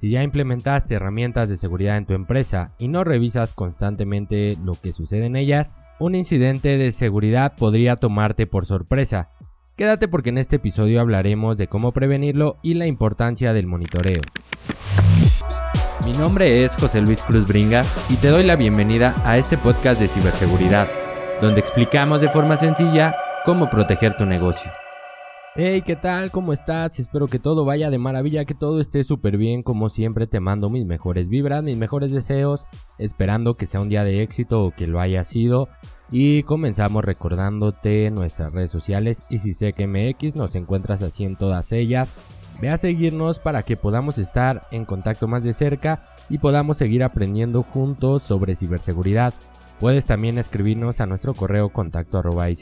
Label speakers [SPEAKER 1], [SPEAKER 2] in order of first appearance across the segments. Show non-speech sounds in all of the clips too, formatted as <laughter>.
[SPEAKER 1] Si ya implementaste herramientas de seguridad en tu empresa y no revisas constantemente lo que sucede en ellas, un incidente de seguridad podría tomarte por sorpresa. Quédate porque en este episodio hablaremos de cómo prevenirlo y la importancia del monitoreo. Mi nombre es José Luis Cruz Bringas y te doy la bienvenida a este podcast de ciberseguridad, donde explicamos de forma sencilla cómo proteger tu negocio. Hey, ¿qué tal? ¿Cómo estás? Espero que todo vaya de maravilla, que todo esté súper bien. Como siempre, te mando mis mejores vibras, mis mejores deseos, esperando que sea un día de éxito o que lo haya sido. Y comenzamos recordándote nuestras redes sociales y si sé que MX nos encuentras así en todas ellas. Ve a seguirnos para que podamos estar en contacto más de cerca y podamos seguir aprendiendo juntos sobre ciberseguridad. Puedes también escribirnos a nuestro correo contacto arroba ir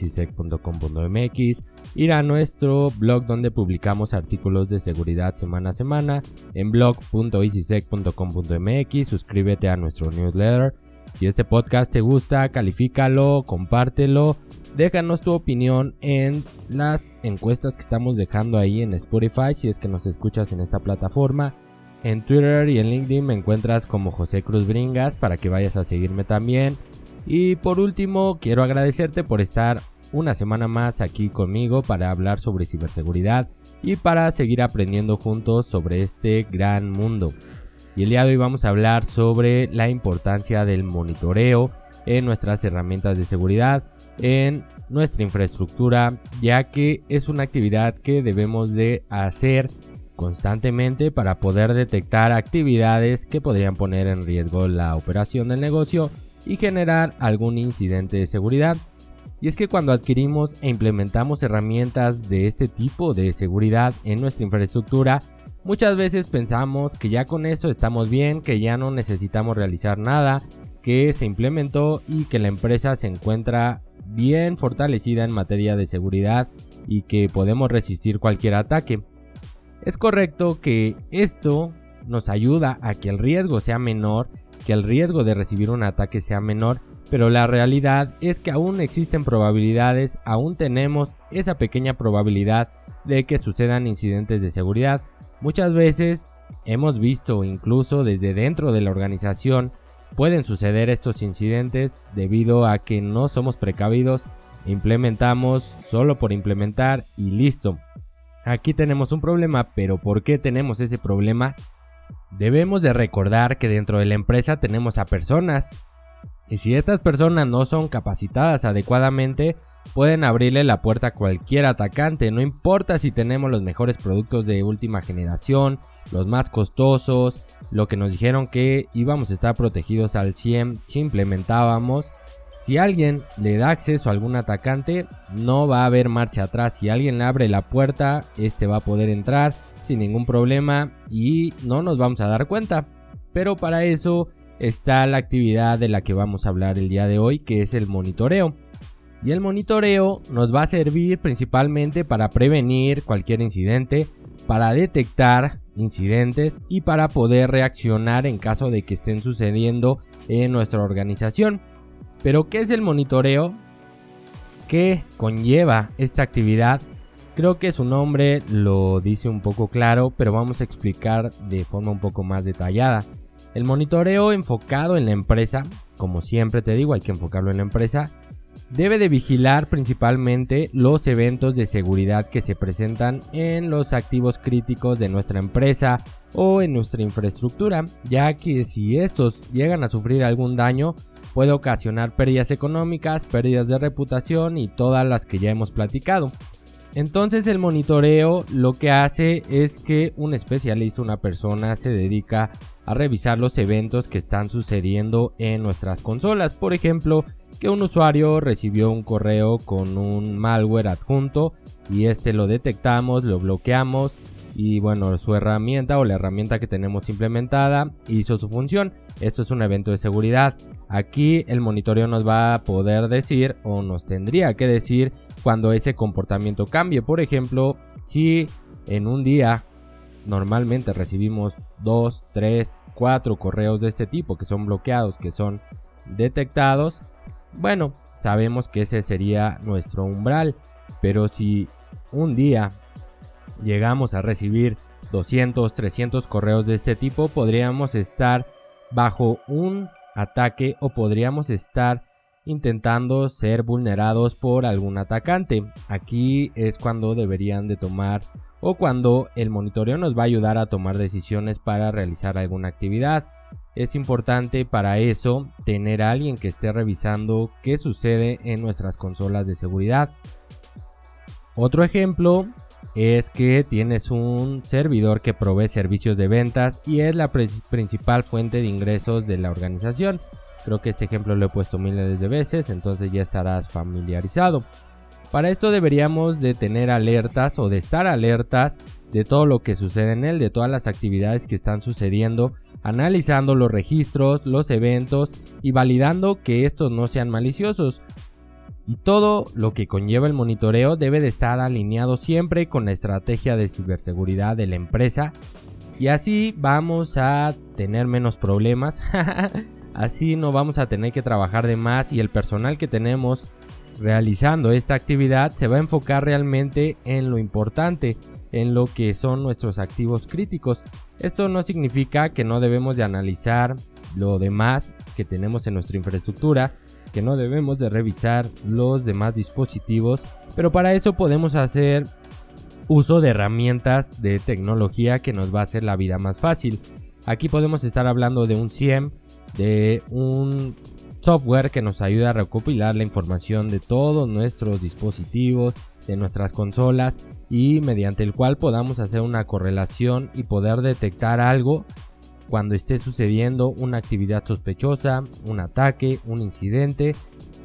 [SPEAKER 1] a nuestro blog donde publicamos artículos de seguridad semana a semana en blog.easysec.com.mx, suscríbete a nuestro newsletter. Si este podcast te gusta, califícalo, compártelo, déjanos tu opinión en las encuestas que estamos dejando ahí en Spotify si es que nos escuchas en esta plataforma. En Twitter y en LinkedIn me encuentras como José Cruz Bringas para que vayas a seguirme también. Y por último, quiero agradecerte por estar una semana más aquí conmigo para hablar sobre ciberseguridad y para seguir aprendiendo juntos sobre este gran mundo. Y el día de hoy vamos a hablar sobre la importancia del monitoreo en nuestras herramientas de seguridad, en nuestra infraestructura, ya que es una actividad que debemos de hacer constantemente para poder detectar actividades que podrían poner en riesgo la operación del negocio y generar algún incidente de seguridad. Y es que cuando adquirimos e implementamos herramientas de este tipo de seguridad en nuestra infraestructura, muchas veces pensamos que ya con eso estamos bien, que ya no necesitamos realizar nada, que se implementó y que la empresa se encuentra bien fortalecida en materia de seguridad y que podemos resistir cualquier ataque. Es correcto que esto nos ayuda a que el riesgo sea menor que el riesgo de recibir un ataque sea menor, pero la realidad es que aún existen probabilidades, aún tenemos esa pequeña probabilidad de que sucedan incidentes de seguridad. Muchas veces hemos visto incluso desde dentro de la organización pueden suceder estos incidentes debido a que no somos precavidos, implementamos solo por implementar y listo. Aquí tenemos un problema, pero ¿por qué tenemos ese problema? Debemos de recordar que dentro de la empresa tenemos a personas y si estas personas no son capacitadas adecuadamente, pueden abrirle la puerta a cualquier atacante, no importa si tenemos los mejores productos de última generación, los más costosos, lo que nos dijeron que íbamos a estar protegidos al 100 si implementábamos. Si alguien le da acceso a algún atacante, no va a haber marcha atrás. Si alguien le abre la puerta, este va a poder entrar sin ningún problema y no nos vamos a dar cuenta. Pero para eso está la actividad de la que vamos a hablar el día de hoy, que es el monitoreo. Y el monitoreo nos va a servir principalmente para prevenir cualquier incidente, para detectar incidentes y para poder reaccionar en caso de que estén sucediendo en nuestra organización. Pero ¿qué es el monitoreo? ¿Qué conlleva esta actividad? Creo que su nombre lo dice un poco claro, pero vamos a explicar de forma un poco más detallada. El monitoreo enfocado en la empresa, como siempre te digo, hay que enfocarlo en la empresa, debe de vigilar principalmente los eventos de seguridad que se presentan en los activos críticos de nuestra empresa o en nuestra infraestructura, ya que si estos llegan a sufrir algún daño, puede ocasionar pérdidas económicas, pérdidas de reputación y todas las que ya hemos platicado. Entonces el monitoreo lo que hace es que un especialista, una persona se dedica a revisar los eventos que están sucediendo en nuestras consolas. Por ejemplo, que un usuario recibió un correo con un malware adjunto y este lo detectamos, lo bloqueamos y bueno, su herramienta o la herramienta que tenemos implementada hizo su función. Esto es un evento de seguridad. Aquí el monitoreo nos va a poder decir o nos tendría que decir cuando ese comportamiento cambie. Por ejemplo, si en un día normalmente recibimos 2, 3, 4 correos de este tipo que son bloqueados, que son detectados, bueno, sabemos que ese sería nuestro umbral. Pero si un día llegamos a recibir 200, 300 correos de este tipo, podríamos estar bajo un ataque o podríamos estar intentando ser vulnerados por algún atacante. Aquí es cuando deberían de tomar o cuando el monitoreo nos va a ayudar a tomar decisiones para realizar alguna actividad. Es importante para eso tener a alguien que esté revisando qué sucede en nuestras consolas de seguridad. Otro ejemplo es que tienes un servidor que provee servicios de ventas y es la principal fuente de ingresos de la organización. Creo que este ejemplo lo he puesto miles de veces, entonces ya estarás familiarizado. Para esto deberíamos de tener alertas o de estar alertas de todo lo que sucede en él, de todas las actividades que están sucediendo, analizando los registros, los eventos y validando que estos no sean maliciosos. Y todo lo que conlleva el monitoreo debe de estar alineado siempre con la estrategia de ciberseguridad de la empresa. Y así vamos a tener menos problemas. <laughs> así no vamos a tener que trabajar de más y el personal que tenemos realizando esta actividad se va a enfocar realmente en lo importante, en lo que son nuestros activos críticos. Esto no significa que no debemos de analizar lo demás que tenemos en nuestra infraestructura, que no debemos de revisar los demás dispositivos, pero para eso podemos hacer uso de herramientas de tecnología que nos va a hacer la vida más fácil. Aquí podemos estar hablando de un SIEM, de un software que nos ayuda a recopilar la información de todos nuestros dispositivos, de nuestras consolas y mediante el cual podamos hacer una correlación y poder detectar algo cuando esté sucediendo una actividad sospechosa, un ataque, un incidente,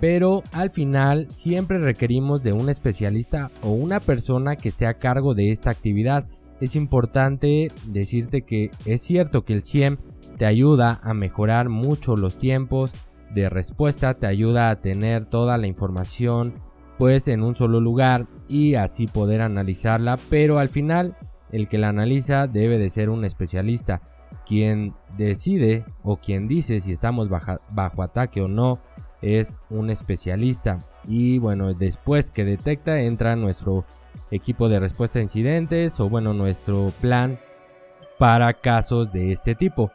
[SPEAKER 1] pero al final siempre requerimos de un especialista o una persona que esté a cargo de esta actividad. Es importante decirte que es cierto que el CIEM te ayuda a mejorar mucho los tiempos, de respuesta te ayuda a tener toda la información pues en un solo lugar y así poder analizarla, pero al final el que la analiza debe de ser un especialista, quien decide o quien dice si estamos bajo ataque o no es un especialista y bueno, después que detecta entra nuestro equipo de respuesta a incidentes o bueno, nuestro plan para casos de este tipo.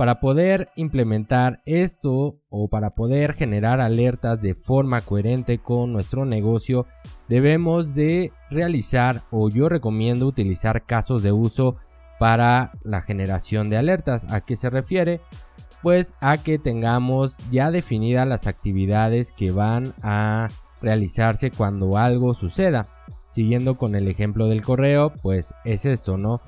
[SPEAKER 1] Para poder implementar esto o para poder generar alertas de forma coherente con nuestro negocio, debemos de realizar o yo recomiendo utilizar casos de uso para la generación de alertas. ¿A qué se refiere? Pues a que tengamos ya definidas las actividades que van a realizarse cuando algo suceda. Siguiendo con el ejemplo del correo, pues es esto, ¿no?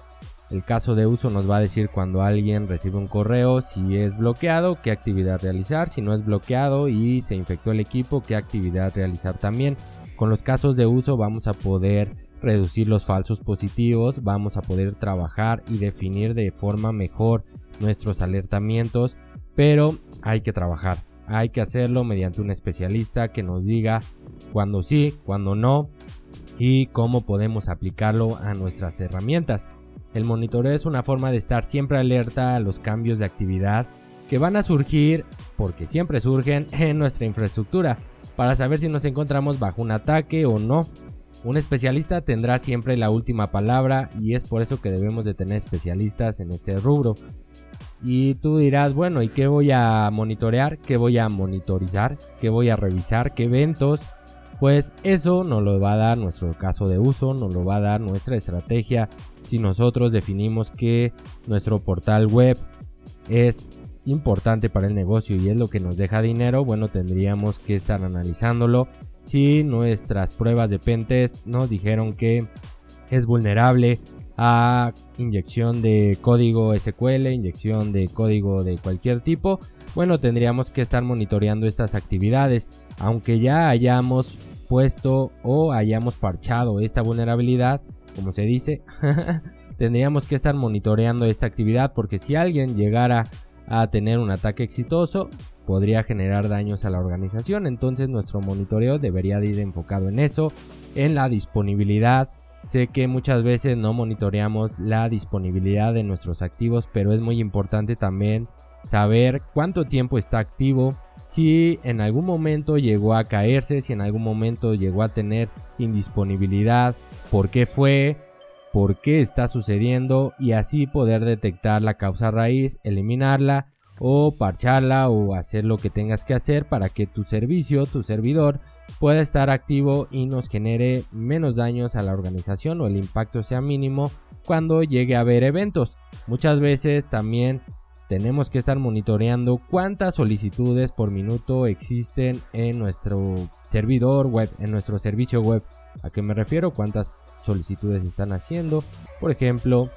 [SPEAKER 1] El caso de uso nos va a decir cuando alguien recibe un correo, si es bloqueado, qué actividad realizar, si no es bloqueado y se infectó el equipo, qué actividad realizar también. Con los casos de uso vamos a poder reducir los falsos positivos, vamos a poder trabajar y definir de forma mejor nuestros alertamientos, pero hay que trabajar, hay que hacerlo mediante un especialista que nos diga cuándo sí, cuándo no y cómo podemos aplicarlo a nuestras herramientas. El monitoreo es una forma de estar siempre alerta a los cambios de actividad que van a surgir, porque siempre surgen, <laughs> en nuestra infraestructura, para saber si nos encontramos bajo un ataque o no. Un especialista tendrá siempre la última palabra y es por eso que debemos de tener especialistas en este rubro. Y tú dirás, bueno, ¿y qué voy a monitorear? ¿Qué voy a monitorizar? ¿Qué voy a revisar? ¿Qué eventos? Pues eso nos lo va a dar nuestro caso de uso, nos lo va a dar nuestra estrategia. Si nosotros definimos que nuestro portal web es importante para el negocio y es lo que nos deja dinero, bueno, tendríamos que estar analizándolo. Si nuestras pruebas de pentest nos dijeron que es vulnerable a inyección de código SQL, inyección de código de cualquier tipo, bueno, tendríamos que estar monitoreando estas actividades. Aunque ya hayamos o hayamos parchado esta vulnerabilidad, como se dice, <laughs> tendríamos que estar monitoreando esta actividad porque si alguien llegara a tener un ataque exitoso, podría generar daños a la organización. Entonces nuestro monitoreo debería de ir enfocado en eso, en la disponibilidad. Sé que muchas veces no monitoreamos la disponibilidad de nuestros activos, pero es muy importante también saber cuánto tiempo está activo, si en algún momento llegó a caerse, si en algún momento llegó a tener indisponibilidad, por qué fue, por qué está sucediendo y así poder detectar la causa raíz, eliminarla o parcharla o hacer lo que tengas que hacer para que tu servicio, tu servidor pueda estar activo y nos genere menos daños a la organización o el impacto sea mínimo cuando llegue a haber eventos. Muchas veces también tenemos que estar monitoreando cuántas solicitudes por minuto existen en nuestro servidor web, en nuestro servicio web. ¿A qué me refiero? ¿Cuántas solicitudes están haciendo? Por ejemplo,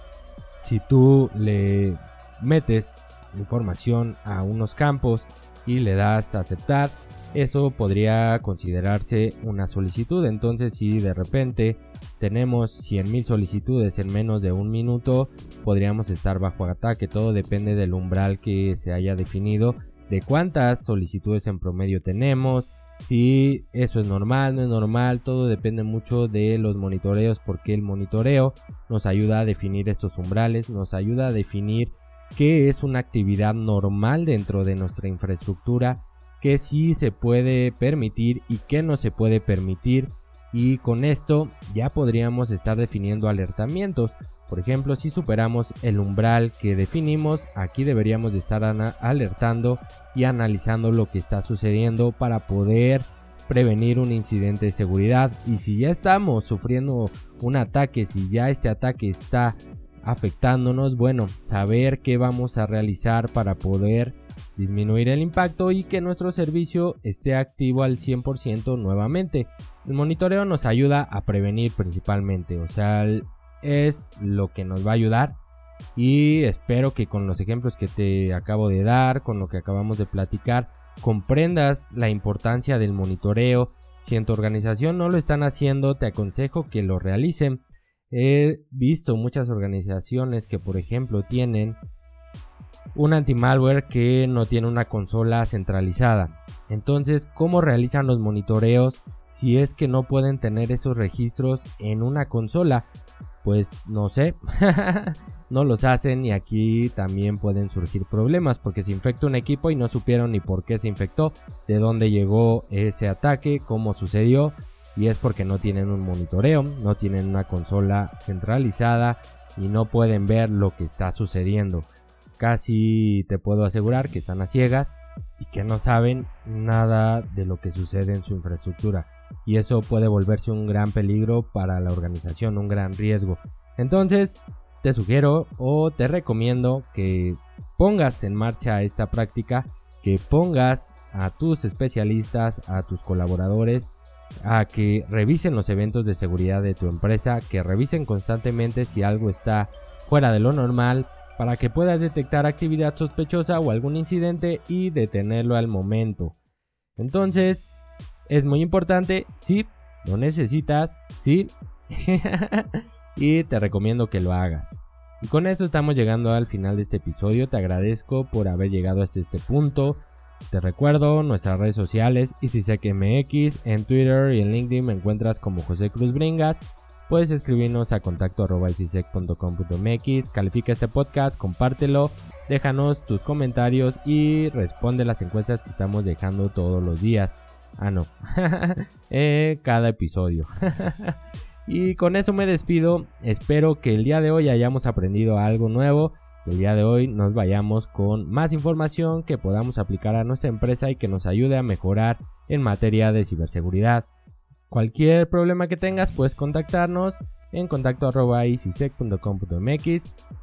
[SPEAKER 1] si tú le metes información a unos campos y le das aceptar, eso podría considerarse una solicitud. Entonces, si de repente tenemos 100.000 solicitudes en menos de un minuto, podríamos estar bajo ataque. Todo depende del umbral que se haya definido, de cuántas solicitudes en promedio tenemos, si eso es normal, no es normal, todo depende mucho de los monitoreos porque el monitoreo nos ayuda a definir estos umbrales, nos ayuda a definir qué es una actividad normal dentro de nuestra infraestructura, qué sí se puede permitir y qué no se puede permitir. Y con esto ya podríamos estar definiendo alertamientos. Por ejemplo, si superamos el umbral que definimos, aquí deberíamos de estar alertando y analizando lo que está sucediendo para poder prevenir un incidente de seguridad. Y si ya estamos sufriendo un ataque, si ya este ataque está afectándonos, bueno, saber qué vamos a realizar para poder disminuir el impacto y que nuestro servicio esté activo al 100% nuevamente. El monitoreo nos ayuda a prevenir principalmente, o sea, es lo que nos va a ayudar y espero que con los ejemplos que te acabo de dar, con lo que acabamos de platicar, comprendas la importancia del monitoreo. Si en tu organización no lo están haciendo, te aconsejo que lo realicen. He visto muchas organizaciones que, por ejemplo, tienen un anti-malware que no tiene una consola centralizada. Entonces, ¿cómo realizan los monitoreos si es que no pueden tener esos registros en una consola? Pues no sé, <laughs> no los hacen y aquí también pueden surgir problemas porque se infecta un equipo y no supieron ni por qué se infectó, de dónde llegó ese ataque, cómo sucedió y es porque no tienen un monitoreo, no tienen una consola centralizada y no pueden ver lo que está sucediendo. Casi te puedo asegurar que están a ciegas y que no saben nada de lo que sucede en su infraestructura. Y eso puede volverse un gran peligro para la organización, un gran riesgo. Entonces, te sugiero o te recomiendo que pongas en marcha esta práctica, que pongas a tus especialistas, a tus colaboradores, a que revisen los eventos de seguridad de tu empresa, que revisen constantemente si algo está fuera de lo normal, para que puedas detectar actividad sospechosa o algún incidente y detenerlo al momento. Entonces, es muy importante, sí, lo necesitas, sí, <laughs> y te recomiendo que lo hagas. Y con eso estamos llegando al final de este episodio. Te agradezco por haber llegado hasta este punto. Te recuerdo nuestras redes sociales, MX, en Twitter y en LinkedIn me encuentras como José Cruz Bringas. Puedes escribirnos a contacto califica este podcast, compártelo, déjanos tus comentarios y responde las encuestas que estamos dejando todos los días. Ah, no, <laughs> eh, cada episodio. <laughs> y con eso me despido, espero que el día de hoy hayamos aprendido algo nuevo el día de hoy nos vayamos con más información que podamos aplicar a nuestra empresa y que nos ayude a mejorar en materia de ciberseguridad. Cualquier problema que tengas puedes contactarnos en contacto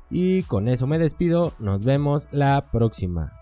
[SPEAKER 1] y con eso me despido, nos vemos la próxima.